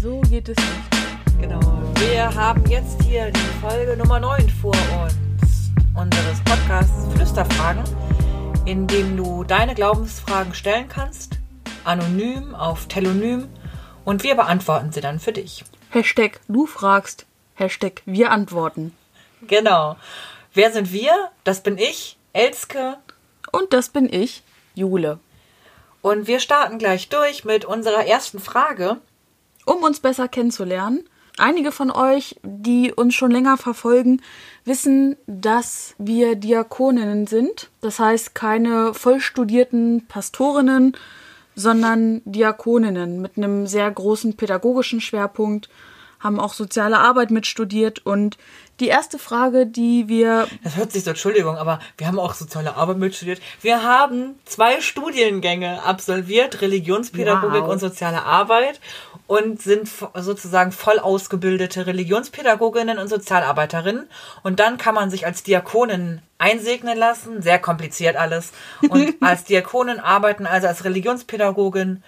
So geht es. Genau. Wir haben jetzt hier die Folge Nummer 9 vor uns unseres Podcasts Flüsterfragen, in dem du deine Glaubensfragen stellen kannst, anonym auf Telonym und wir beantworten sie dann für dich. Hashtag du fragst. Hashtag wir antworten. Genau. Wer sind wir? Das bin ich, Elske. Und das bin ich, Jule. Und wir starten gleich durch mit unserer ersten Frage. Um uns besser kennenzulernen, einige von euch, die uns schon länger verfolgen, wissen, dass wir Diakoninnen sind. Das heißt, keine vollstudierten Pastorinnen, sondern Diakoninnen mit einem sehr großen pädagogischen Schwerpunkt, haben auch soziale Arbeit mitstudiert und die erste Frage, die wir Das hört sich so, Entschuldigung, aber wir haben auch soziale Arbeit mitstudiert. Wir haben zwei Studiengänge absolviert, Religionspädagogik Wow. und soziale Arbeit und sind sozusagen voll ausgebildete Religionspädagoginnen und Sozialarbeiterinnen. Und dann kann man sich als Diakonin einsegnen lassen, sehr kompliziert alles. Und als Diakonin arbeiten, also als Religionspädagogin.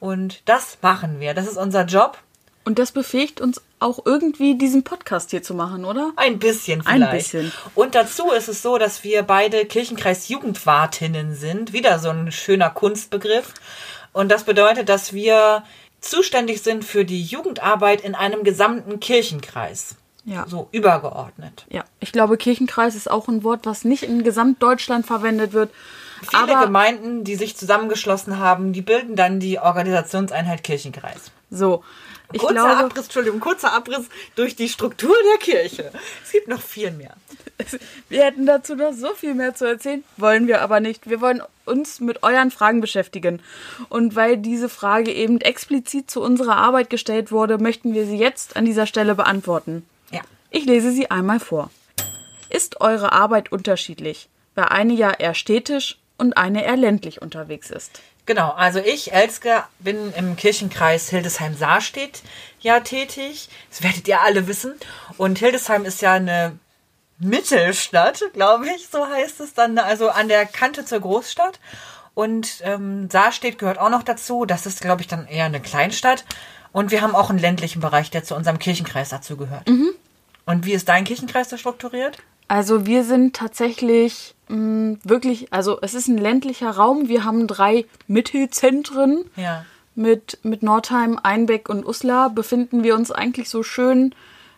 Und das machen wir. Das ist unser Job. und das befähigt uns auch irgendwie diesen Podcast hier zu machen, oder? Ein bisschen Ein vielleicht. bisschen. Und dazu ist es so, dass wir beide Kirchenkreis Jugendwartinnen sind. Wieder so ein schöner Kunstbegriff. Und das bedeutet, dass wir zuständig sind für die Jugendarbeit in einem gesamten Kirchenkreis. Ja. So übergeordnet. Ja, ich glaube, Kirchenkreis ist auch ein Wort, was nicht in Gesamtdeutschland verwendet wird. Viele aber Gemeinden, die sich zusammengeschlossen haben, die bilden dann die Organisationseinheit Kirchenkreis. so, ich kurzer glaube, Abriss, Entschuldigung, kurzer Abriss durch die Struktur der Kirche. Es gibt noch viel mehr. wir hätten dazu noch so viel mehr zu erzählen, wollen wir aber nicht. Wir wollen uns mit euren Fragen beschäftigen. Und weil diese Frage eben explizit zu unserer Arbeit gestellt wurde, möchten wir sie jetzt an dieser Stelle beantworten. Ja. Ich lese sie einmal vor. Ist eure Arbeit unterschiedlich, weil eine ja eher städtisch und eine eher ländlich unterwegs ist? Genau, also ich, Elske, bin im Kirchenkreis Hildesheim-Saarstedt ja tätig. Das werdet ihr alle wissen. Und Hildesheim ist ja eine Mittelstadt, glaube ich, so heißt es dann, also an der Kante zur Großstadt. Und ähm, Saarstedt gehört auch noch dazu. Das ist, glaube ich, dann eher eine Kleinstadt. Und wir haben auch einen ländlichen Bereich, der zu unserem Kirchenkreis dazu gehört. Und wie ist dein Kirchenkreis da strukturiert? Also wir sind tatsächlich mh, wirklich, also es ist ein ländlicher Raum. Wir haben drei Mittelzentren. Ja. Mit, mit Nordheim, Einbeck und Uslar befinden wir uns eigentlich so schön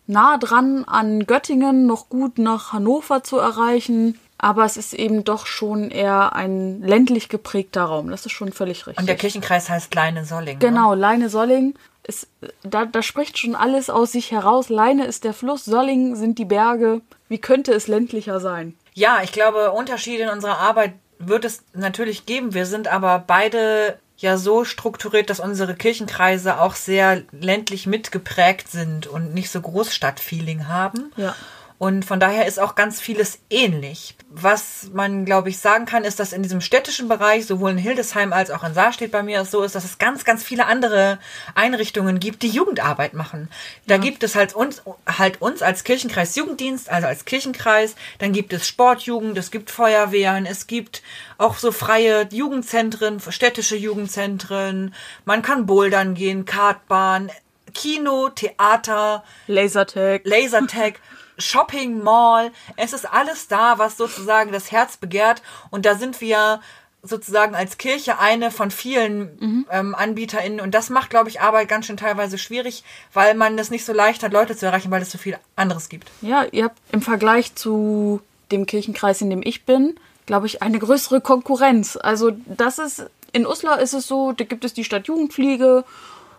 nah dran an Göttingen, noch gut nach Hannover zu erreichen. Aber es ist eben doch schon eher ein ländlich geprägter Raum. Das ist schon völlig richtig. Und der Kirchenkreis heißt Kleine Solling. Ne? Genau, Leine Solling. Ist, da, da spricht schon alles aus sich heraus. Leine ist der Fluss, Solling sind die Berge. Wie könnte es ländlicher sein? Ja, ich glaube, Unterschiede in unserer Arbeit wird es natürlich geben. Wir sind aber beide ja so strukturiert, dass unsere Kirchenkreise auch sehr ländlich mitgeprägt sind und nicht so Großstadtfeeling haben. Ja. Und von daher ist auch ganz vieles ähnlich. Was man, glaube ich, sagen kann, ist, dass in diesem städtischen Bereich, sowohl in Hildesheim als auch in Saarstedt bei mir es so ist, dass es ganz, ganz viele andere Einrichtungen gibt, die Jugendarbeit machen. Da gibt es halt uns, halt uns als Kirchenkreis Jugenddienst, also als Kirchenkreis. Dann gibt es Sportjugend, es gibt Feuerwehren, es gibt auch so freie Jugendzentren, städtische Jugendzentren. Man kann bouldern gehen, Kartbahn, Kino, Theater, Lasertag. Lasertag, Shopping Mall. Es ist alles da, was sozusagen das Herz begehrt. Und da sind wir sozusagen als Kirche eine von vielen ähm, AnbieterInnen. Und das macht, glaube ich, Arbeit ganz schön teilweise schwierig, weil man es nicht so leicht hat, Leute zu erreichen, weil es so viel anderes gibt. Ja, ihr habt im Vergleich zu dem Kirchenkreis, in dem ich bin, glaube ich, eine größere Konkurrenz. Also das ist, in Uslar ist es so, da gibt es die Stadtjugendpflege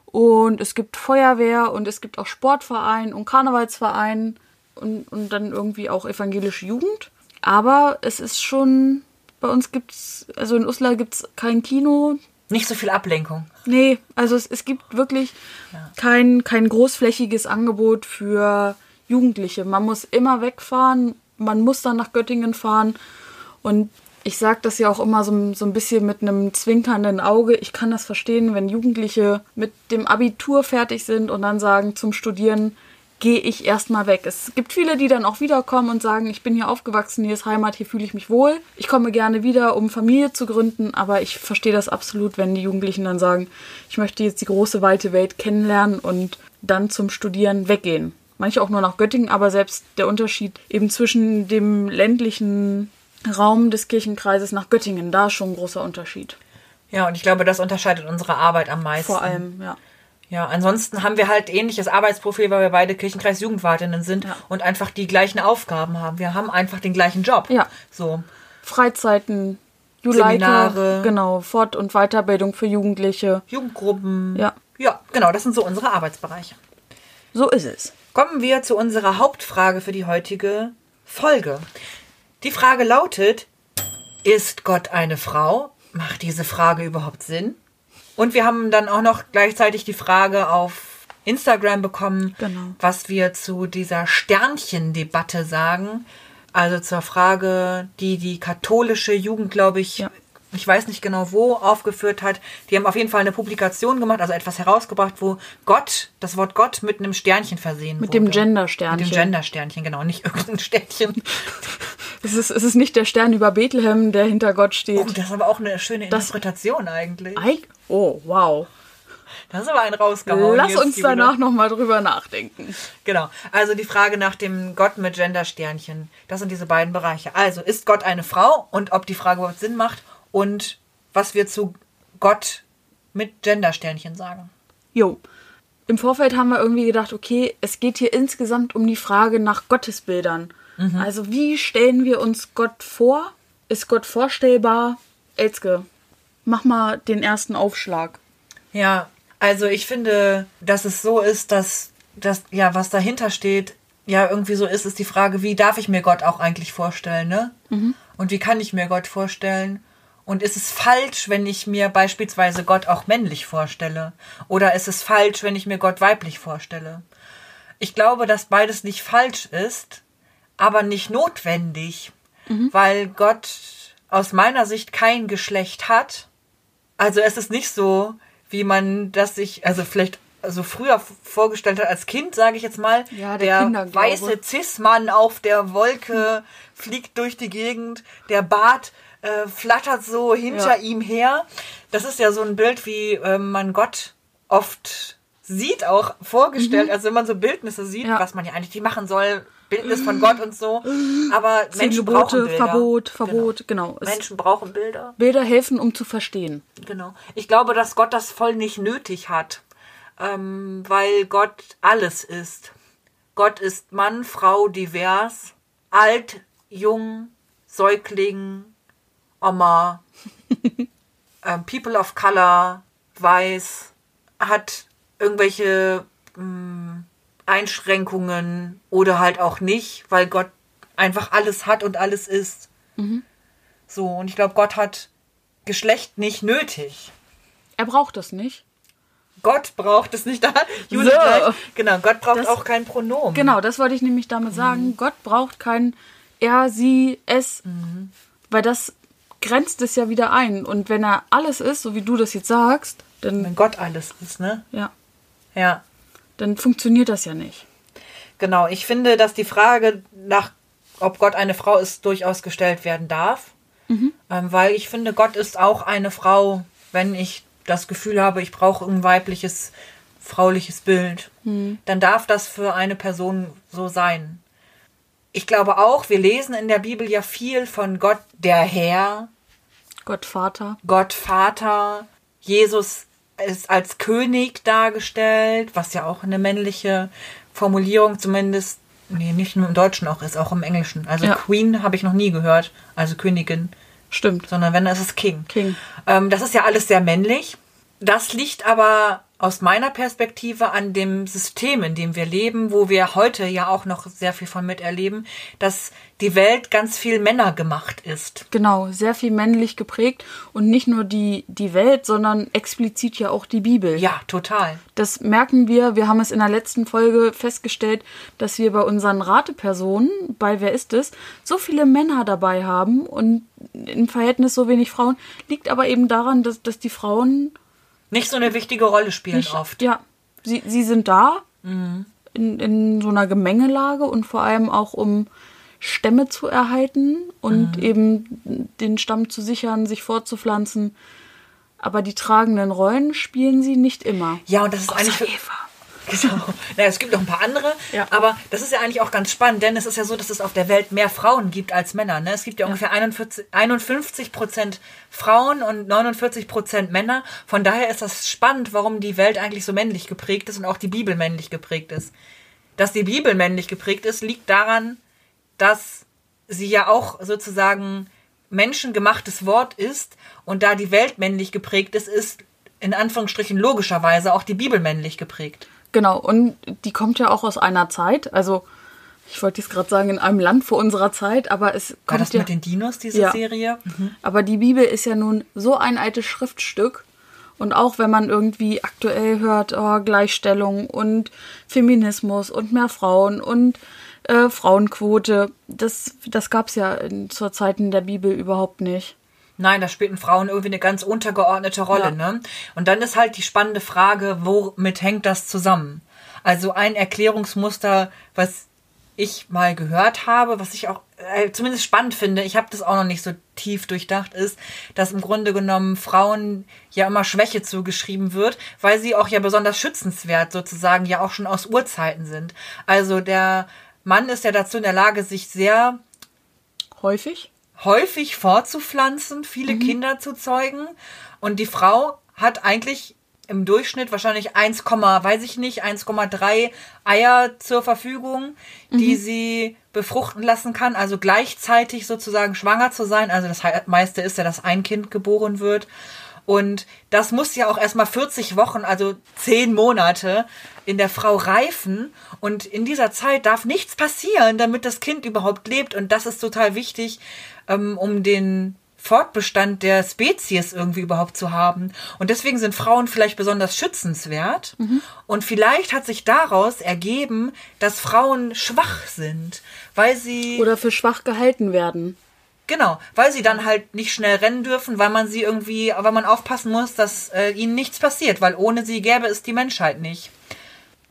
und es gibt Feuerwehr und es gibt auch Sportverein und Karnevalsverein und, und dann irgendwie auch evangelische Jugend. Aber es ist schon, bei uns gibt's, also in Uslar gibt's kein Kino, Nicht so viel Ablenkung. Nee, also es, es gibt wirklich kein, kein großflächiges Angebot für Jugendliche. Man muss immer wegfahren, man muss dann nach Göttingen fahren. Und Ich sage das ja auch immer so, so ein bisschen mit einem zwinkernden Auge. Ich kann das verstehen, wenn Jugendliche mit dem Abitur fertig sind und dann sagen, zum Studieren gehe ich erstmal weg. Es gibt viele, die dann auch wiederkommen und sagen, ich bin hier aufgewachsen, hier ist Heimat, hier fühle ich mich wohl. Ich komme gerne wieder, um Familie zu gründen, aber ich verstehe das absolut, wenn die Jugendlichen dann sagen, ich möchte jetzt die große, weite Welt kennenlernen und dann zum Studieren weggehen. Manche auch nur nach Göttingen, aber selbst der Unterschied eben zwischen dem ländlichen Raum des Kirchenkreises nach Göttingen, da ist schon ein großer Unterschied. Ja, und ich glaube, das unterscheidet unsere Arbeit am meisten. Vor allem, ja. Ja, ansonsten haben wir halt ähnliches Arbeitsprofil, weil wir beide Kirchenkreis Jugendwartinnen sind Ja. und einfach die gleichen Aufgaben haben. Wir haben einfach den gleichen Job. Ja. So. Freizeiten, Seminare. genau, Fort- und Weiterbildung für Jugendliche. Jugendgruppen. Ja. Ja, genau, das sind so unsere Arbeitsbereiche. So ist es. Kommen wir zu unserer Hauptfrage für die heutige Folge. Die Frage lautet, ist Gott eine Frau? Macht diese Frage überhaupt Sinn? Und wir haben dann auch noch gleichzeitig die Frage auf Instagram bekommen, Genau. was wir zu dieser Sternchendebatte sagen. Also zur Frage, die die katholische Jugend, glaube ich, Ja. Ich weiß nicht genau wo, aufgeführt hat. Die haben auf jeden Fall eine Publikation gemacht, also etwas herausgebracht, wo Gott, das Wort Gott mit einem Sternchen versehen Mit wurde. dem Gender-Sternchen. Mit dem Gender-Sternchen, genau, nicht irgendein Sternchen. Es ist, es ist nicht der Stern über Bethlehem, der hinter Gott steht. Oh, das ist aber auch eine schöne Das- Interpretation eigentlich. Ei- Oh, wow. Das ist aber ein rausgehauen. Lass uns danach nochmal drüber nachdenken. Genau. Also die Frage nach dem Gott mit Gender-Sternchen. Das sind diese beiden Bereiche. Also, ist Gott eine Frau und ob die Frage überhaupt Sinn macht und was wir zu Gott mit Gender-Sternchen sagen. Jo. Im Vorfeld haben wir irgendwie gedacht, okay, es geht hier insgesamt um die Frage nach Gottesbildern. Also wie stellen wir uns Gott vor? Ist Gott vorstellbar? Elske, mach mal den ersten Aufschlag. Ja, also ich finde, dass es so ist, dass das, ja, was dahinter steht, ja, irgendwie so ist, ist die Frage, wie darf ich mir Gott auch eigentlich vorstellen, ne? Und wie kann ich mir Gott vorstellen? Und ist es falsch, wenn ich mir beispielsweise Gott auch männlich vorstelle? Oder ist es falsch, wenn ich mir Gott weiblich vorstelle? Ich glaube, dass beides nicht falsch ist, aber nicht notwendig, weil Gott aus meiner Sicht kein Geschlecht hat. Also es ist nicht so, wie man das sich, also vielleicht also früher vorgestellt hat als Kind, sage ich jetzt mal, Ja, der Kinderglaube. weiße Cis-Mann auf der Wolke fliegt durch die Gegend, der Bart äh, flattert so hinter Ja. ihm her. Das ist ja so ein Bild, wie ähm, man Gott oft sieht, auch vorgestellt. Also wenn man so Bildnisse sieht, Mhm. Ja. was man ja eigentlich nicht machen soll, Bildnis von Gott und so. Aber Zehn Menschen brauchen Gebote, Bilder. Verbot, Verbot, genau. Es, Menschen brauchen Bilder. Bilder helfen, um zu verstehen. Genau. Ich glaube, dass Gott das voll nicht nötig hat, ähm, weil Gott alles ist. Gott ist Mann, Frau, divers, alt, jung, Säugling, Oma, ähm, People of Color, weiß, hat irgendwelche mh, Einschränkungen oder halt auch nicht, weil Gott einfach alles hat und alles ist. So, und ich glaube, Gott hat Geschlecht nicht nötig. Er braucht das nicht. Gott braucht es nicht da. So. gleich. Genau, Gott braucht Das- auch kein Pronomen. Genau, das wollte ich nämlich damit sagen. Gott braucht kein er, sie, es, weil das grenzt es ja wieder ein. Und wenn er alles ist, so wie du das jetzt sagst, dann, Wenn Gott alles ist, ne? ja, Ja. dann funktioniert das ja nicht. Genau, ich finde, dass die Frage nach, ob Gott eine Frau ist, durchaus gestellt werden darf. Ähm, weil ich finde, Gott ist auch eine Frau, wenn ich das Gefühl habe, ich brauche ein weibliches, frauliches Bild. Dann darf das für eine Person so sein. Ich glaube auch, wir lesen in der Bibel ja viel von Gott, der Herr, Gott Vater. Gott Vater, Jesus ist als König dargestellt, was ja auch eine männliche Formulierung zumindest, nee, nicht nur im Deutschen auch ist, auch im Englischen. Also Ja. Queen habe ich noch nie gehört, also Königin, Stimmt. sondern wenn, dann ist es King. King. Ähm, das ist ja alles sehr männlich. Das liegt aber aus meiner Perspektive an dem System, in dem wir leben, wo wir heute ja auch noch sehr viel von miterleben, dass die Welt ganz viel Männer gemacht ist. Genau, sehr viel männlich geprägt und nicht nur die, die Welt, sondern explizit ja auch die Bibel. Ja, total. Das merken wir. Wir haben es in der letzten Folge festgestellt, dass wir bei unseren Ratepersonen, bei Wer ist es, so viele Männer dabei haben und im Verhältnis so wenig Frauen. Liegt aber eben daran, dass, dass die Frauen nicht so eine wichtige Rolle spielen nicht, oft. Ja, sie, sie sind da in, in so einer Gemengelage und vor allem auch um Stämme zu erhalten und eben den Stamm zu sichern, sich fortzupflanzen. Aber die tragenden Rollen spielen sie nicht immer. Ja, und das ist Außer eigentlich für, Eva. Genau. Naja, es gibt noch ein paar andere, Ja. aber das ist ja eigentlich auch ganz spannend, denn es ist ja so, dass es auf der Welt mehr Frauen gibt als Männer. Ne? Es gibt ja, ungefähr 41, 51 Prozent Frauen und 49 Prozent Männer. Von daher ist das spannend, warum die Welt eigentlich so männlich geprägt ist und auch die Bibel männlich geprägt ist. Dass die Bibel männlich geprägt ist, liegt daran, dass sie ja auch sozusagen menschengemachtes Wort ist und da die Welt männlich geprägt ist, ist in Anführungsstrichen logischerweise auch die Bibel männlich geprägt. Genau, und die kommt ja auch aus einer Zeit, also ich wollte jetzt gerade sagen, in einem Land vor unserer Zeit, aber es War kommt das ja. mit den Dinos, diese Ja. Serie? Mhm. Aber die Bibel ist ja nun so ein altes Schriftstück. Und auch wenn man irgendwie aktuell hört, oh, Gleichstellung und Feminismus und mehr Frauen und äh, Frauenquote, das, das gab es ja in, zur Zeit in der Bibel überhaupt nicht. Nein, da spielten Frauen irgendwie eine ganz untergeordnete Rolle. Ja. Ne? Und dann ist halt die spannende Frage, womit hängt das zusammen? Also ein Erklärungsmuster, was ich mal gehört habe, was ich auch äh, zumindest spannend finde, ich habe das auch noch nicht so tief durchdacht, ist, dass im Grunde genommen Frauen ja immer Schwäche zugeschrieben wird, weil sie auch ja besonders schützenswert sozusagen ja auch schon aus Urzeiten sind. Also der Mann ist ja dazu in der Lage, sich sehr Häufig? Häufig fortzupflanzen, viele Mhm. Kinder zu zeugen. Und die Frau hat eigentlich im Durchschnitt wahrscheinlich 1, weiß ich nicht, 1,3 Eier zur Verfügung, die Mhm. sie befruchten lassen kann. Also gleichzeitig sozusagen schwanger zu sein. Also das meiste ist ja, dass ein Kind geboren wird. Und das muss ja auch erstmal 40 Wochen, also 10 Monate in der Frau reifen. Und in dieser Zeit darf nichts passieren, damit das Kind überhaupt lebt. Und das ist total wichtig, ähm, um den Fortbestand der Spezies irgendwie überhaupt zu haben. Und deswegen sind Frauen vielleicht besonders schützenswert. Und vielleicht hat sich daraus ergeben, dass Frauen schwach sind, weil sie Oder für schwach gehalten werden. Genau, weil sie dann halt nicht schnell rennen dürfen, weil man sie irgendwie, weil man aufpassen muss, dass äh, ihnen nichts passiert, weil ohne sie gäbe es die Menschheit nicht.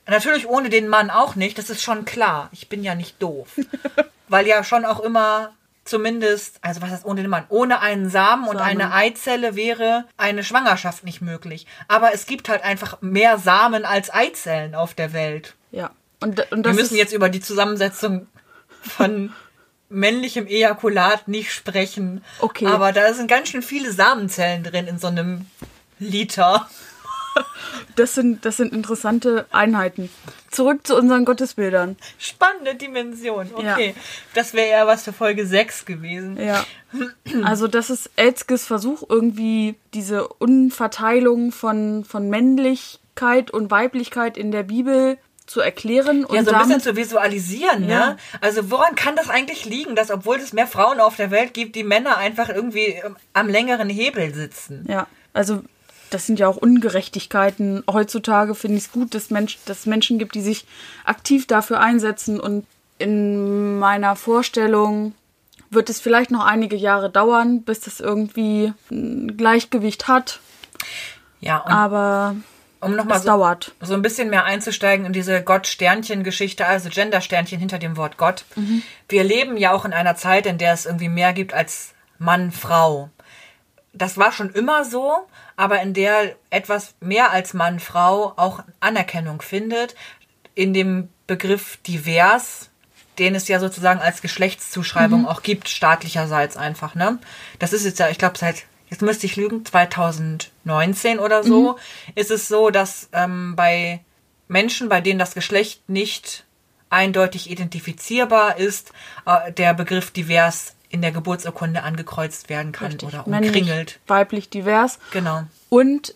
Natürlich ohne den Mann auch nicht, das ist schon klar. Ich bin ja nicht doof. weil ja schon auch immer zumindest, also was heißt ohne den Mann? Ohne einen Samen und Samen. eine Eizelle wäre eine Schwangerschaft nicht möglich. Aber es gibt halt einfach mehr Samen als Eizellen auf der Welt. Ja. Und, und Wir das müssen ist, jetzt über die Zusammensetzung von männlichem Ejakulat nicht sprechen. Okay. Aber da sind ganz schön viele Samenzellen drin in so einem Liter. das, sind, das sind interessante Einheiten. Zurück zu unseren Gottesbildern. Spannende Dimension. Okay. Ja. Das wäre eher was für Folge 6 gewesen. Ja. Also das ist Elzkes Versuch, irgendwie diese Unverteilung von, von Männlichkeit und Weiblichkeit in der Bibel zu erklären und Ja, so ein bisschen zu visualisieren, Ja. ne? Also woran kann das eigentlich liegen, dass obwohl es mehr Frauen auf der Welt gibt, die Männer einfach irgendwie ähm, am längeren Hebel sitzen? Ja, also das sind ja auch Ungerechtigkeiten. Heutzutage finde ich es gut, dass, Mensch, dass es Menschen gibt, die sich aktiv dafür einsetzen. Und in meiner Vorstellung wird es vielleicht noch einige Jahre dauern, bis das irgendwie ein Gleichgewicht hat. Ja, und Aber um nochmal so, so ein bisschen mehr einzusteigen in diese Gott-Sternchen-Geschichte, also Gender-Sternchen hinter dem Wort Gott. Wir leben ja auch in einer Zeit, in der es irgendwie mehr gibt als Mann, Frau. Das war schon immer so, aber in der etwas mehr als Mann, Frau auch Anerkennung findet, in dem Begriff divers, den es ja sozusagen als Geschlechtszuschreibung auch gibt, staatlicherseits einfach, ne? Das ist jetzt ja, ich glaube, seit, jetzt müsste ich lügen, 2019 oder so, ist es so, dass ähm, bei Menschen, bei denen das Geschlecht nicht eindeutig identifizierbar ist, äh, der Begriff divers in der Geburtsurkunde angekreuzt werden kann oder Männlich, umkringelt. weiblich, divers. Genau. Und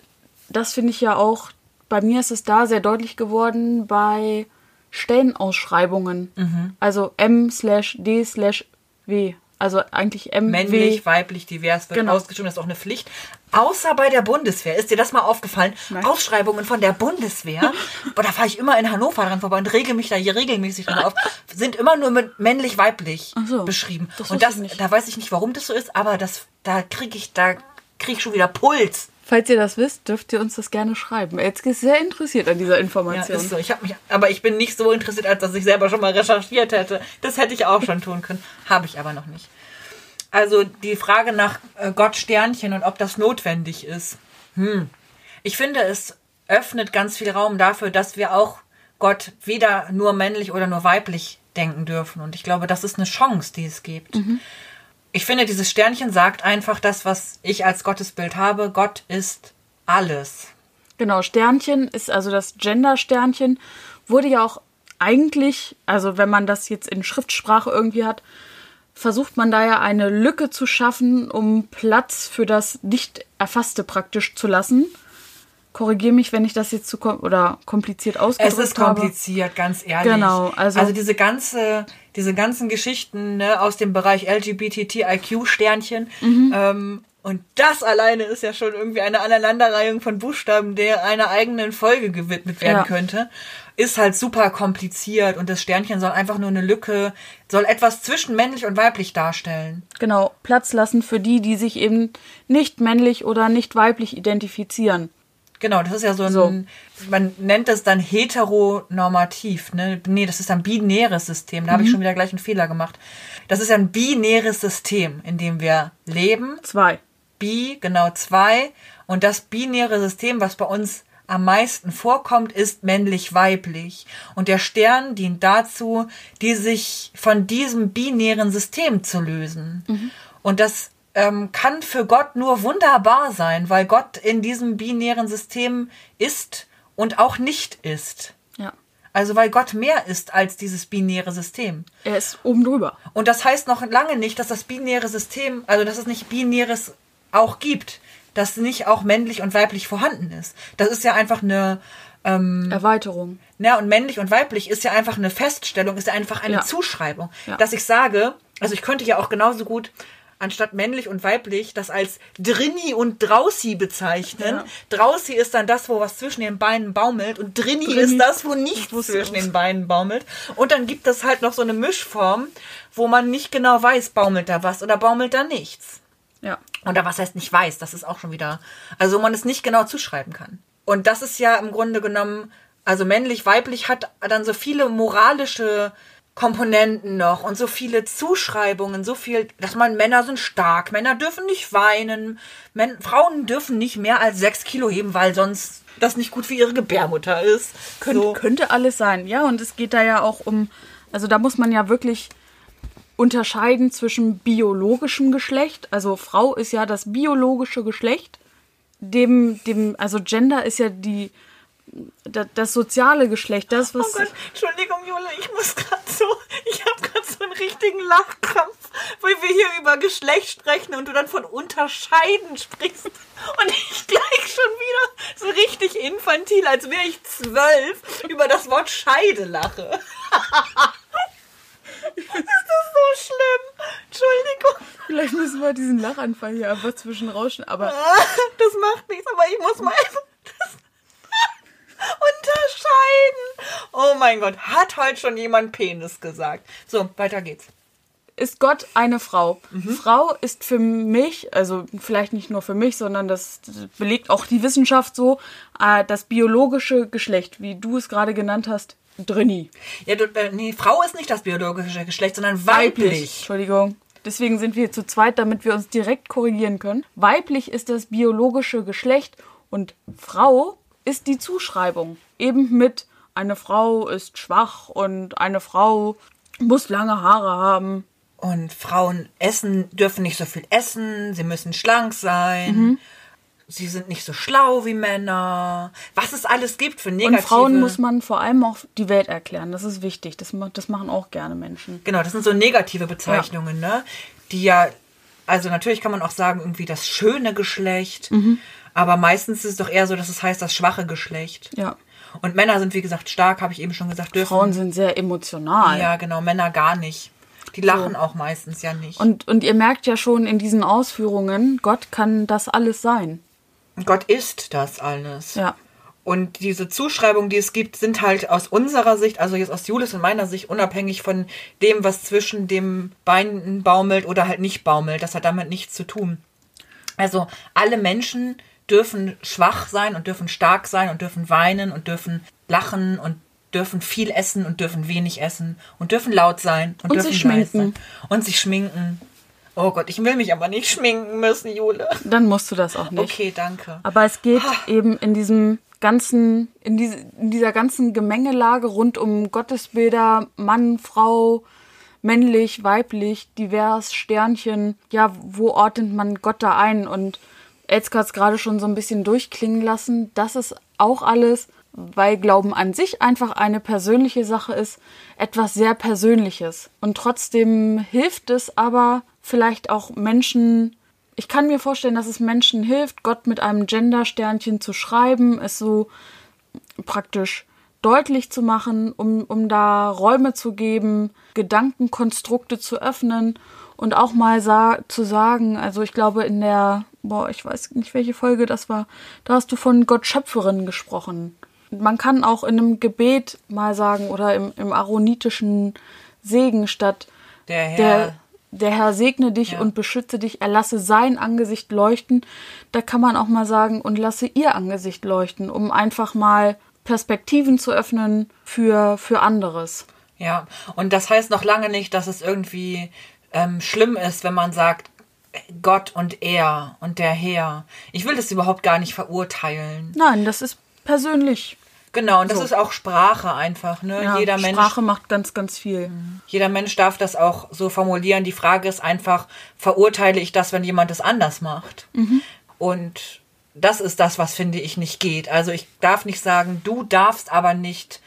das finde ich ja auch bei mir ist es da sehr deutlich geworden bei Stellenausschreibungen. Mhm. Also M slash D slash W. Also eigentlich M, Männlich, weiblich, divers wird Genau. ausgeschrieben, das ist auch eine Pflicht. Außer bei der Bundeswehr. Ist dir das mal aufgefallen? Nein. Ausschreibungen von der Bundeswehr, boah, da fahre ich immer in Hannover dran vorbei und regel mich da hier regelmäßig dran auf, sind immer nur mit männlich, weiblich so, beschrieben. das und das, da weiß ich nicht, warum das so ist, aber das, da kriege ich, da kriege ich schon wieder Puls. Falls ihr das wisst, dürft ihr uns das gerne schreiben. Jetzt ist sehr interessiert an dieser Ja, Information. ist so. Ich habe mich, aber ich bin nicht so interessiert, als dass ich selber schon mal recherchiert hätte. Das hätte ich auch schon tun können, habe ich aber noch nicht. Also die Frage nach äh, Gott Sternchen und ob das notwendig ist. Hm. Ich finde, es öffnet ganz viel Raum dafür, dass wir auch Gott weder nur männlich oder nur weiblich denken dürfen. Und ich glaube, das ist eine Chance, die es gibt. Ich finde, dieses Sternchen sagt einfach das, was ich als Gottesbild habe. Gott ist alles. Genau, Sternchen ist also das Gender-Sternchen, wurde ja auch eigentlich, also wenn man das jetzt in Schriftsprache irgendwie hat, versucht man da ja eine Lücke zu schaffen, um Platz für das nicht Erfasste praktisch zu lassen. Korrigiere mich, wenn ich das jetzt zu kom oder kompliziert Es ausgedrückt ist habe. kompliziert, ganz ehrlich. Genau, also- diese ganze, diese ganzen Geschichten ne, aus dem Bereich LGBTIQ-Sternchen. Mhm. Ähm, und das alleine ist ja schon irgendwie eine Aneinanderreihung von Buchstaben, der einer eigenen Folge gewidmet werden Ja. könnte. Ist halt super kompliziert und das Sternchen soll einfach nur eine Lücke, soll etwas zwischen männlich und weiblich darstellen. Genau, Platz lassen für die, die sich eben nicht männlich oder nicht weiblich identifizieren. Genau, das ist ja so ein, So. man nennt das dann heteronormativ, ne? Nee, das ist ein binäres System. Da habe Mhm. ich schon wieder gleich einen Fehler gemacht. Das ist ein binäres System, in dem wir leben. Zwei. Bi, genau zwei. Und das binäre System, was bei uns am meisten vorkommt, ist männlich-weiblich. Und der Stern dient dazu, die sich von diesem binären System zu lösen. Und das ähm, kann für Gott nur wunderbar sein, weil Gott in diesem binären System ist und auch nicht ist. Ja. Also weil Gott mehr ist als dieses binäre System. Er ist oben drüber. Und das heißt noch lange nicht, dass das binäre System, also dass es nicht binäres auch gibt, dass nicht auch männlich und weiblich vorhanden ist. Das ist ja einfach eine, Erweiterung. na und männlich und weiblich ist ja einfach eine Feststellung, ist ja einfach eine Ja. Zuschreibung. Ja. Dass ich sage, also ich könnte ja auch genauso gut anstatt männlich und weiblich das als Drini und Drausi bezeichnen. Ja. Drausi ist dann das, wo was zwischen den Beinen baumelt und Drini, Drini. ist das, wo nichts zwischen den Beinen baumelt. Und dann gibt es halt noch so eine Mischform, wo man nicht genau weiß, baumelt da was oder baumelt da nichts. Ja. Oder was heißt nicht weiß, das ist auch schon wieder, also wo man es nicht genau zuschreiben kann. Und das ist ja im Grunde genommen, also männlich, weiblich hat dann so viele moralische Komponenten noch und so viele Zuschreibungen, so viel, dass man Männer sind stark, Männer dürfen nicht weinen, Män Frauen dürfen nicht mehr als sechs Kilo heben, weil sonst das nicht gut für ihre Gebärmutter ist. Könnte, So. könnte alles sein, ja. Und es geht da ja auch um, also da muss man ja wirklich unterscheiden zwischen biologischem Geschlecht. Also Frau ist ja das biologische Geschlecht. Dem, dem, also Gender ist ja die, das, das soziale Geschlecht. Das, was. Oh Gott, Entschuldigung, Jule, ich muss gerade so, ich habe gerade so einen richtigen Lachkrampf, weil wir hier über Geschlecht sprechen und du dann von Unterscheiden sprichst und ich gleich schon wieder so richtig infantil, als wäre ich zwölf, über das Wort Scheide lache. ist das so schlimm? Entschuldigung, Vielleicht müssen wir diesen Lachanfall hier einfach zwischen rauschen, aber das macht nichts, aber ich muss mal einfach das unterscheiden. Oh mein Gott, hat heute schon jemand Penis gesagt. So, weiter geht's. ist Gott eine Frau. Mhm. Frau ist für mich, also vielleicht nicht nur für mich, sondern das belegt auch die Wissenschaft so, äh, das biologische Geschlecht, wie du es gerade genannt hast, Drini. Ja, du, äh, nee, Frau ist nicht das biologische Geschlecht, sondern weiblich. Entschuldigung. Deswegen sind wir zu zweit, damit wir uns direkt korrigieren können. Weiblich ist das biologische Geschlecht und Frau ist die Zuschreibung. Eben mit eine Frau ist schwach und eine Frau muss lange Haare haben. Und Frauen essen, dürfen nicht so viel essen, sie müssen schlank sein. Mhm. Sie sind nicht so schlau wie Männer. Was es alles gibt für Und negative... Frauen muss man vor allem auch die Welt erklären. Das ist wichtig. Das, das machen auch gerne Menschen. Genau, das sind so negative Bezeichnungen, ne? Die ja, also natürlich kann man auch sagen, irgendwie das schöne Geschlecht. Mhm. Aber meistens ist es doch eher so, dass es heißt, das schwache Geschlecht. Ja. Und Männer sind, wie gesagt, stark, habe ich eben schon gesagt, dürfen. Frauen sind sehr emotional. Ja, genau, Männer gar nicht. Die lachen auch meistens ja nicht. Und, und ihr merkt ja schon in diesen Ausführungen, Gott kann das alles sein. Gott ist das alles. Ja. Und diese Zuschreibungen, die es gibt, sind halt aus unserer Sicht, also jetzt aus Julis und meiner Sicht, unabhängig von dem, was zwischen dem Beinen baumelt oder halt nicht baumelt. Das hat damit nichts zu tun. Also alle Menschen dürfen schwach sein und dürfen stark sein und dürfen weinen und dürfen lachen und dürfen viel essen und dürfen wenig essen und dürfen laut sein und, Und dürfen sich schminken. sein. Und sich schminken. Oh Gott, ich will mich aber nicht schminken müssen, Jule. Dann musst du das auch nicht. Okay, danke. Aber es geht eben in diesem ganzen, in, diese, in dieser ganzen Gemengelage rund um Gottesbilder, Mann, Frau, männlich, weiblich, divers, Sternchen. Ja, wo ordnet man Gott da ein? Und Elske hat es gerade schon so ein bisschen durchklingen lassen. Das ist auch alles, weil Glauben an sich einfach eine persönliche Sache ist, etwas sehr Persönliches. Und trotzdem hilft es aber vielleicht auch Menschen, ich kann mir vorstellen, dass es Menschen hilft, Gott mit einem Gender-Sternchen zu schreiben, es so praktisch deutlich zu machen, um, um da Räume zu geben, Gedankenkonstrukte zu öffnen und auch mal sa zu sagen, also ich glaube in der, boah, ich weiß nicht, welche Folge das war, da hast du von Gott Schöpferin gesprochen. Man kann auch in einem Gebet mal sagen oder im, im aaronitischen Segen statt Der Herr. der, der Herr segne dich Ja. und beschütze dich, er lasse sein Angesicht leuchten. Da kann man auch mal sagen, und lasse ihr Angesicht leuchten, um einfach mal Perspektiven zu öffnen für, für anderes. Ja, und das heißt noch lange nicht, dass es irgendwie ähm, schlimm ist, wenn man sagt, Gott und er und der Herr. Ich will das überhaupt gar nicht verurteilen. Nein, das ist persönlich. Genau, und das So. ist auch Sprache einfach. Ne? Ja, jeder, Mensch, Sprache macht ganz, ganz viel. jeder Mensch darf das auch so formulieren. Die Frage ist einfach, verurteile ich das, wenn jemand es anders macht? Und das ist das, was finde ich nicht geht. Also ich darf nicht sagen, du darfst aber nicht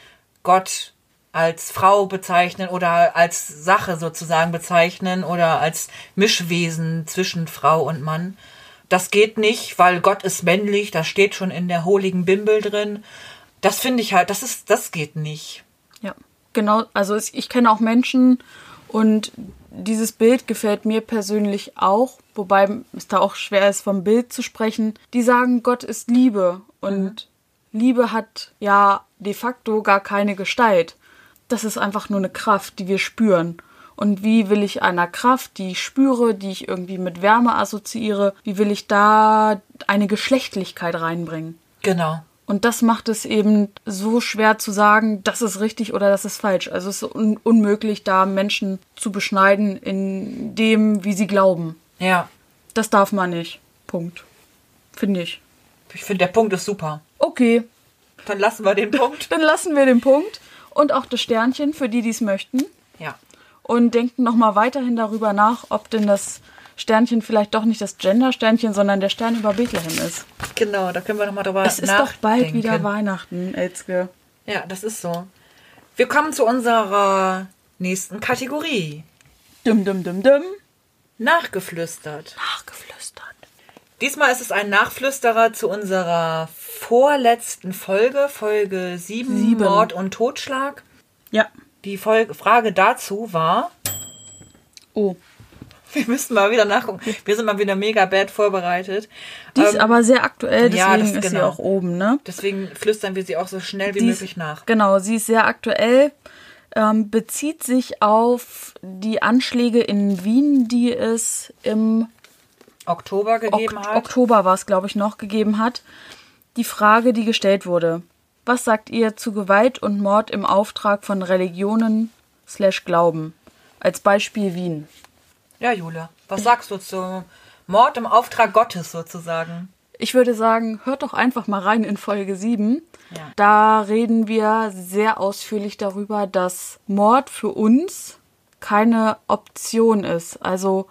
Gott als Frau bezeichnen oder als Sache sozusagen bezeichnen oder als Mischwesen zwischen Frau und Mann. Das geht nicht, weil Gott ist männlich, das steht schon in der holigen Bimbel drin. Das finde ich halt, das ist, das geht nicht. Ja, genau. Also ich kenne auch Menschen und dieses Bild gefällt mir persönlich auch, wobei es da auch schwer ist, vom Bild zu sprechen. Die sagen, Gott ist Liebe und Liebe hat ja de facto gar keine Gestalt. Das ist einfach nur eine Kraft, die wir spüren. Und wie will ich einer Kraft, die ich spüre, die ich irgendwie mit Wärme assoziiere, wie will ich da eine Geschlechtlichkeit reinbringen? Genau. Und das macht es eben so schwer zu sagen, das ist richtig oder das ist falsch. Also es ist un unmöglich, da Menschen zu beschneiden in dem, wie sie glauben. Ja. Das darf man nicht. Punkt. Finde ich. Ich finde, der Punkt ist super. Okay, Dann lassen wir den Punkt. dann lassen wir den Punkt und auch das Sternchen für die, die es möchten. Ja. Und denken nochmal weiterhin darüber nach, ob denn das Sternchen vielleicht doch nicht das Gender-Sternchen, sondern der Stern über Bethlehem ist. Genau, da können wir nochmal drüber Es ist nachdenken. doch bald wieder Weihnachten, Elzke. Ja, das ist so. Wir kommen zu unserer nächsten Kategorie. Dum, dum, dum, dum. Nachgeflüstert. Nachgeflüstert. Diesmal ist es ein Nachflüsterer zu unserer vorletzten Folge, Folge 7, Sieben. Mord und Totschlag. Ja. Die Folge, Frage dazu war, Oh. wir müssen mal wieder nachgucken. Wir sind mal wieder mega bad vorbereitet. Die ist Ähm, aber sehr aktuell, deswegen ja, das- ist sie genau. auch oben, ne? Deswegen flüstern wir sie auch so schnell wie Die möglich nach. Genau, sie ist sehr aktuell, ähm, bezieht sich auf die Anschläge in Wien, die es im Oktober gegeben Ok hat. Oktober war es, glaube ich, noch gegeben hat. Die Frage, die gestellt wurde. Was sagt ihr zu Gewalt und Mord im Auftrag von Religionen slash Glauben? Als Beispiel Wien. Ja, Jule, was sagst du zu Mord im Auftrag Gottes sozusagen? Ich würde sagen, hört doch einfach mal rein in Folge 7. Ja. Da reden wir sehr ausführlich darüber, dass Mord für uns keine Option ist. Also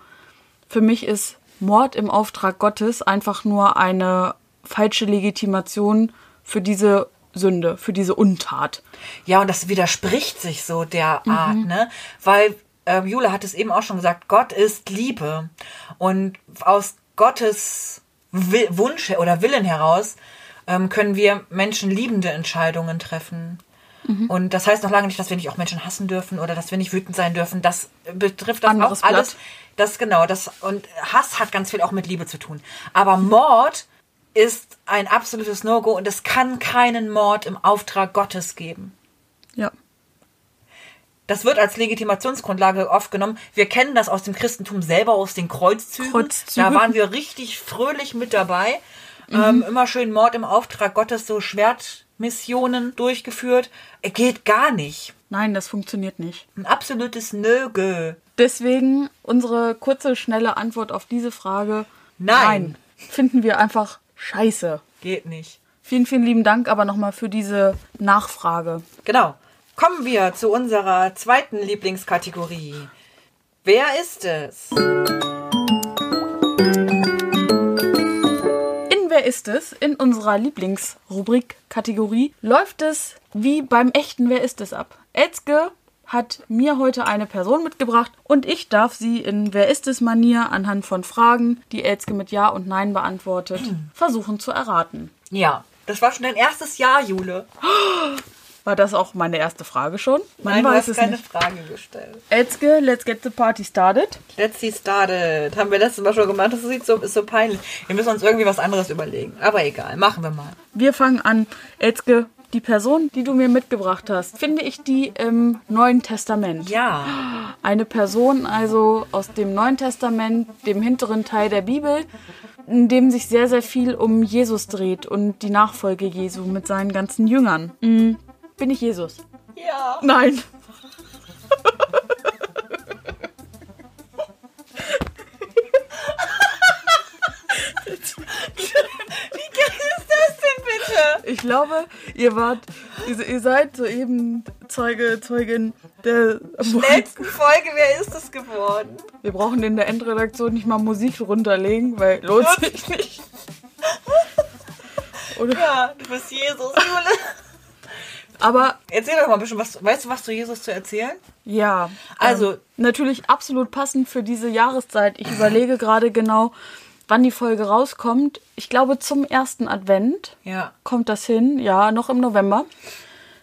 für mich ist Mord im Auftrag Gottes einfach nur eine falsche Legitimation für diese Sünde, für diese Untat. Ja, und das widerspricht sich so derart, ne? Weil ähm, Jule hat es eben auch schon gesagt, Gott ist Liebe. Und aus Gottes Wi- Wunsch oder Willen heraus ähm, können wir menschenliebende Entscheidungen treffen. Mhm. Und das heißt noch lange nicht, dass wir nicht auch Menschen hassen dürfen oder dass wir nicht wütend sein dürfen. Das betrifft das Anderes auch alles. Blatt. Das genau, das und Hass hat ganz viel auch mit Liebe zu tun. Aber Mord ist ein absolutes No-Go und es kann keinen Mord im Auftrag Gottes geben. Ja. Das wird als Legitimationsgrundlage oft genommen. Wir kennen das aus dem Christentum selber, aus den Kreuzzügen. Kreuzzüge. Da waren wir richtig fröhlich mit dabei. Ähm, immer schön Mord im Auftrag Gottes, so Schwertmissionen durchgeführt. Geht gar nicht. Nein, das funktioniert nicht. Ein absolutes Nöge. Deswegen unsere kurze, schnelle Antwort auf diese Frage. Nein. Finden wir einfach scheiße. Geht nicht. Vielen, vielen lieben Dank aber nochmal für diese Nachfrage. Genau. Kommen wir zu unserer zweiten Lieblingskategorie. Wer ist es? In Wer ist es? In unserer Lieblingsrubrik Kategorie läuft es wie beim echten Wer ist es ab. Elzke hat mir heute eine Person mitgebracht und ich darf sie in Wer ist es Manier anhand von Fragen, die Elzke mit Ja und Nein beantwortet, versuchen zu erraten. Ja. Das war schon dein erstes Jahr, Jule. War das auch meine erste Frage schon? Man Nein, du hast es keine nicht. Frage gestellt. Elzke, let's get the party started. Let's see started. Haben wir letztes Mal schon gemacht. Das sieht so, ist so peinlich. Wir müssen uns irgendwie was anderes überlegen. Aber egal, machen wir mal. Wir fangen an. Elzke, die Person, die du mir mitgebracht hast, finde ich die im Neuen Testament. Ja. Eine Person also aus dem Neuen Testament, dem hinteren Teil der Bibel, in dem sich sehr, sehr viel um Jesus dreht und die Nachfolge Jesu mit seinen ganzen Jüngern. Mhm. Bin ich Jesus? Ja. Nein. Wie geil ist das denn bitte? Ich glaube, ihr wart, ihr, ihr seid soeben Zeuge, Zeugin der. Letzten Folge, wer ist es geworden? Wir brauchen in der Endredaktion nicht mal Musik runterlegen, weil lohnt sich nicht. Oder? Ja, du bist Jesus, Jule. Aber Erzähl doch mal ein bisschen was. Weißt du, was zu Jesus zu erzählen? ja, Also- ähm, natürlich absolut passend für diese Jahreszeit. Ich überlege gerade genau, wann die Folge rauskommt. Ich glaube zum ersten Advent Ja. kommt das hin, ja, noch im November.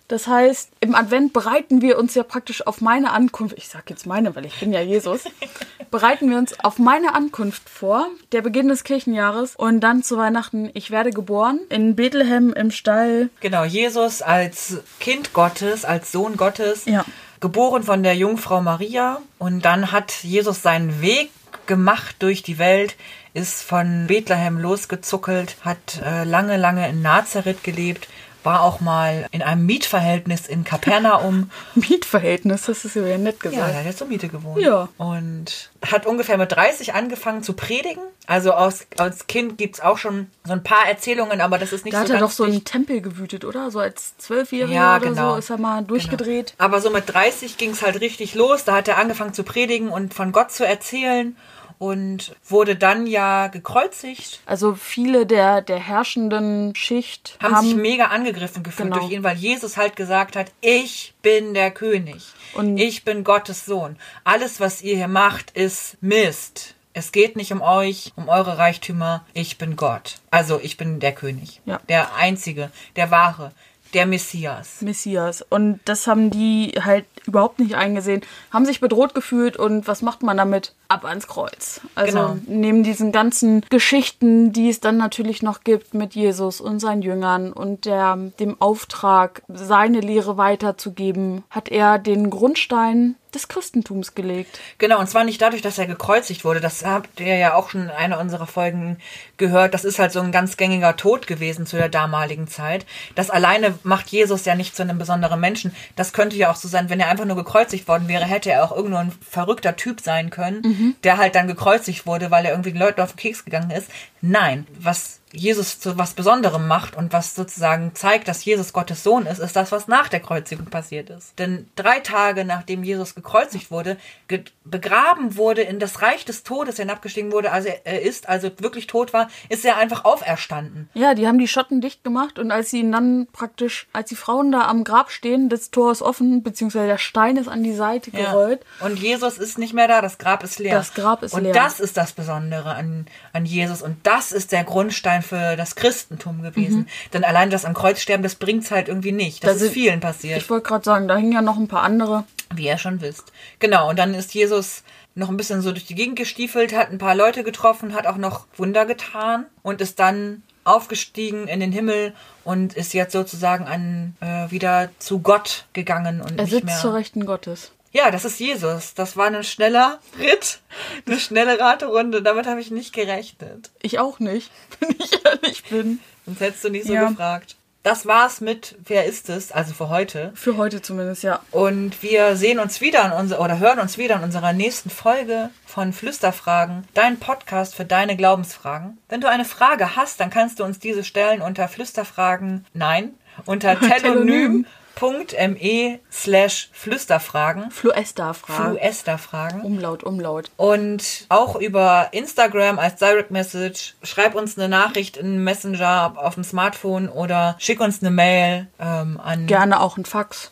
Das heißt, im Advent bereiten wir uns ja praktisch auf meine Ankunft, ich sag jetzt meine, weil ich bin ja Jesus, bereiten wir uns auf meine Ankunft vor, der Beginn des Kirchenjahres und dann zu Weihnachten, ich werde geboren in Bethlehem im Stall. Genau, Jesus als Kind Gottes, als Sohn Gottes, Ja. geboren von der Jungfrau Maria. Und dann hat Jesus seinen Weg gemacht durch die Welt, ist von Bethlehem losgezuckelt, hat äh, lange, lange in Nazareth gelebt, war auch mal in einem Mietverhältnis in Kapernaum. Mietverhältnis, das ist ja nett Ja, gesagt. der hat jetzt zur Miete gewohnt. Ja. Und hat ungefähr mit 30 angefangen zu predigen. Also aus, als Kind gibt's auch schon so ein paar Erzählungen, aber das ist nicht Da hat so er doch so einen. Tempel gewütet, oder? So als Zwölfjähriger Ja, oder genau. so ist er mal durchgedreht. Genau. Aber so mit 30 ging es halt richtig los. Da hat er angefangen zu predigen und von Gott zu erzählen und wurde dann ja gekreuzigt. Also viele der, der herrschenden Schicht Haben, haben, sich mega angegriffen gefühlt Genau. durch ihn, weil Jesus halt gesagt hat, ich bin der König. Und- ich bin Gottes Sohn. Alles, was ihr hier macht, ist Mist. Es geht nicht um euch, um eure Reichtümer. Ich bin Gott. Also ich bin der König. Ja. Der Einzige, der Wahre, der Messias. Messias. Und das haben die halt überhaupt nicht eingesehen, haben sich bedroht gefühlt und was macht man damit? Ab ans Kreuz. Also Genau. neben diesen ganzen Geschichten, die es dann natürlich noch gibt mit Jesus und seinen Jüngern und der, dem Auftrag, seine Lehre weiterzugeben, hat er den Grundstein des Christentums gelegt. Genau, und zwar nicht dadurch, dass er gekreuzigt wurde. Das habt ihr ja auch schon in einer unserer Folgen gehört. Das ist halt so ein ganz gängiger Tod gewesen zu der damaligen Zeit. Das alleine macht Jesus ja nicht zu einem besonderen Menschen. Das könnte ja auch so sein, wenn er einfach nur gekreuzigt worden wäre, hätte er auch irgendwo ein verrückter Typ sein können, der halt dann gekreuzigt wurde, weil er irgendwie den Leuten auf den Keks gegangen ist. Nein, was Jesus zu was Besonderem macht und was sozusagen zeigt, dass Jesus Gottes Sohn ist, ist das, was nach der Kreuzigung passiert ist. Denn drei Tage nachdem Jesus gekreuzigt wurde, ge begraben wurde, in das Reich des Todes hinabgestiegen wurde, also er ist, also wirklich tot war, ist er einfach auferstanden. Ja, die haben die Schotten dicht gemacht und als sie ihn dann praktisch, als die Frauen da am Grab stehen, das Tor ist offen, beziehungsweise der Stein ist an die Seite gerollt. Ja. Und Jesus ist nicht mehr da, das Grab ist leer. Das Grab ist und leer. Und das ist das Besondere an, an Jesus und das ist der Grundstein für das Christentum gewesen. Mhm. Denn allein das am Kreuz sterben, das bringt's halt irgendwie nicht. Das, das ist vielen passiert. Ich wollte gerade sagen, da hingen ja noch ein paar andere. Wie ihr schon wisst. Genau, und dann ist Jesus noch ein bisschen so durch die Gegend gestiefelt, hat ein paar Leute getroffen, hat auch noch Wunder getan und ist dann aufgestiegen in den Himmel und ist jetzt sozusagen an, äh, wieder zu Gott gegangen und er nicht sitzt mehr. zur Rechten Gottes. Ja, das ist Jesus. Das war ein schneller Ritt, eine schnelle Raterunde. Damit habe ich nicht gerechnet. Ich auch nicht, wenn ich ehrlich bin. Sonst hättest du nicht so ja. gefragt. Das war's mit Wer ist es? Also für heute. Für heute zumindest, ja. Und wir sehen uns wieder in unser, oder hören uns wieder in unserer nächsten Folge von Flüsterfragen, dein Podcast für deine Glaubensfragen. Wenn du eine Frage hast, dann kannst du uns diese stellen unter Flüsterfragen, nein, unter Telonym .me slash Flüsterfragen. Fluesterfragen. Fluesterfragen. Umlaut, Umlaut. Und auch über Instagram als Direct Message. Schreib uns eine Nachricht in Messenger auf dem Smartphone oder schick uns eine Mail ähm, an. Gerne auch ein Fax.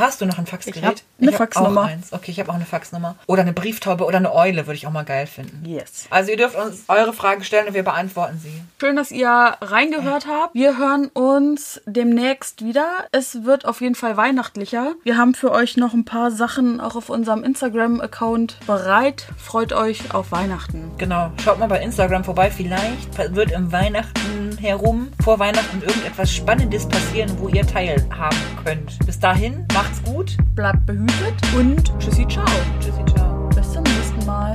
Hast du noch ein Faxgerät? Ich eine ich Faxnummer. Auch eins. Okay, ich habe auch eine Faxnummer. Oder eine Brieftaube oder eine Eule würde ich auch mal geil finden. Yes. Also ihr dürft uns eure Fragen stellen und wir beantworten sie. Schön, dass ihr reingehört habt. Wir hören uns demnächst wieder. Es wird auf jeden Fall weihnachtlicher. Wir haben für euch noch ein paar Sachen auch auf unserem Instagram-Account bereit. Freut euch auf Weihnachten. Genau. Schaut mal bei Instagram vorbei. Vielleicht wird im Weihnachten herum, vor Weihnachten, irgendetwas Spannendes passieren, wo ihr teilhaben könnt. Bis dahin, macht's gut. Bleibt behütet und tschüssi, ciao. Tschüssi, ciao. Bis zum nächsten Mal.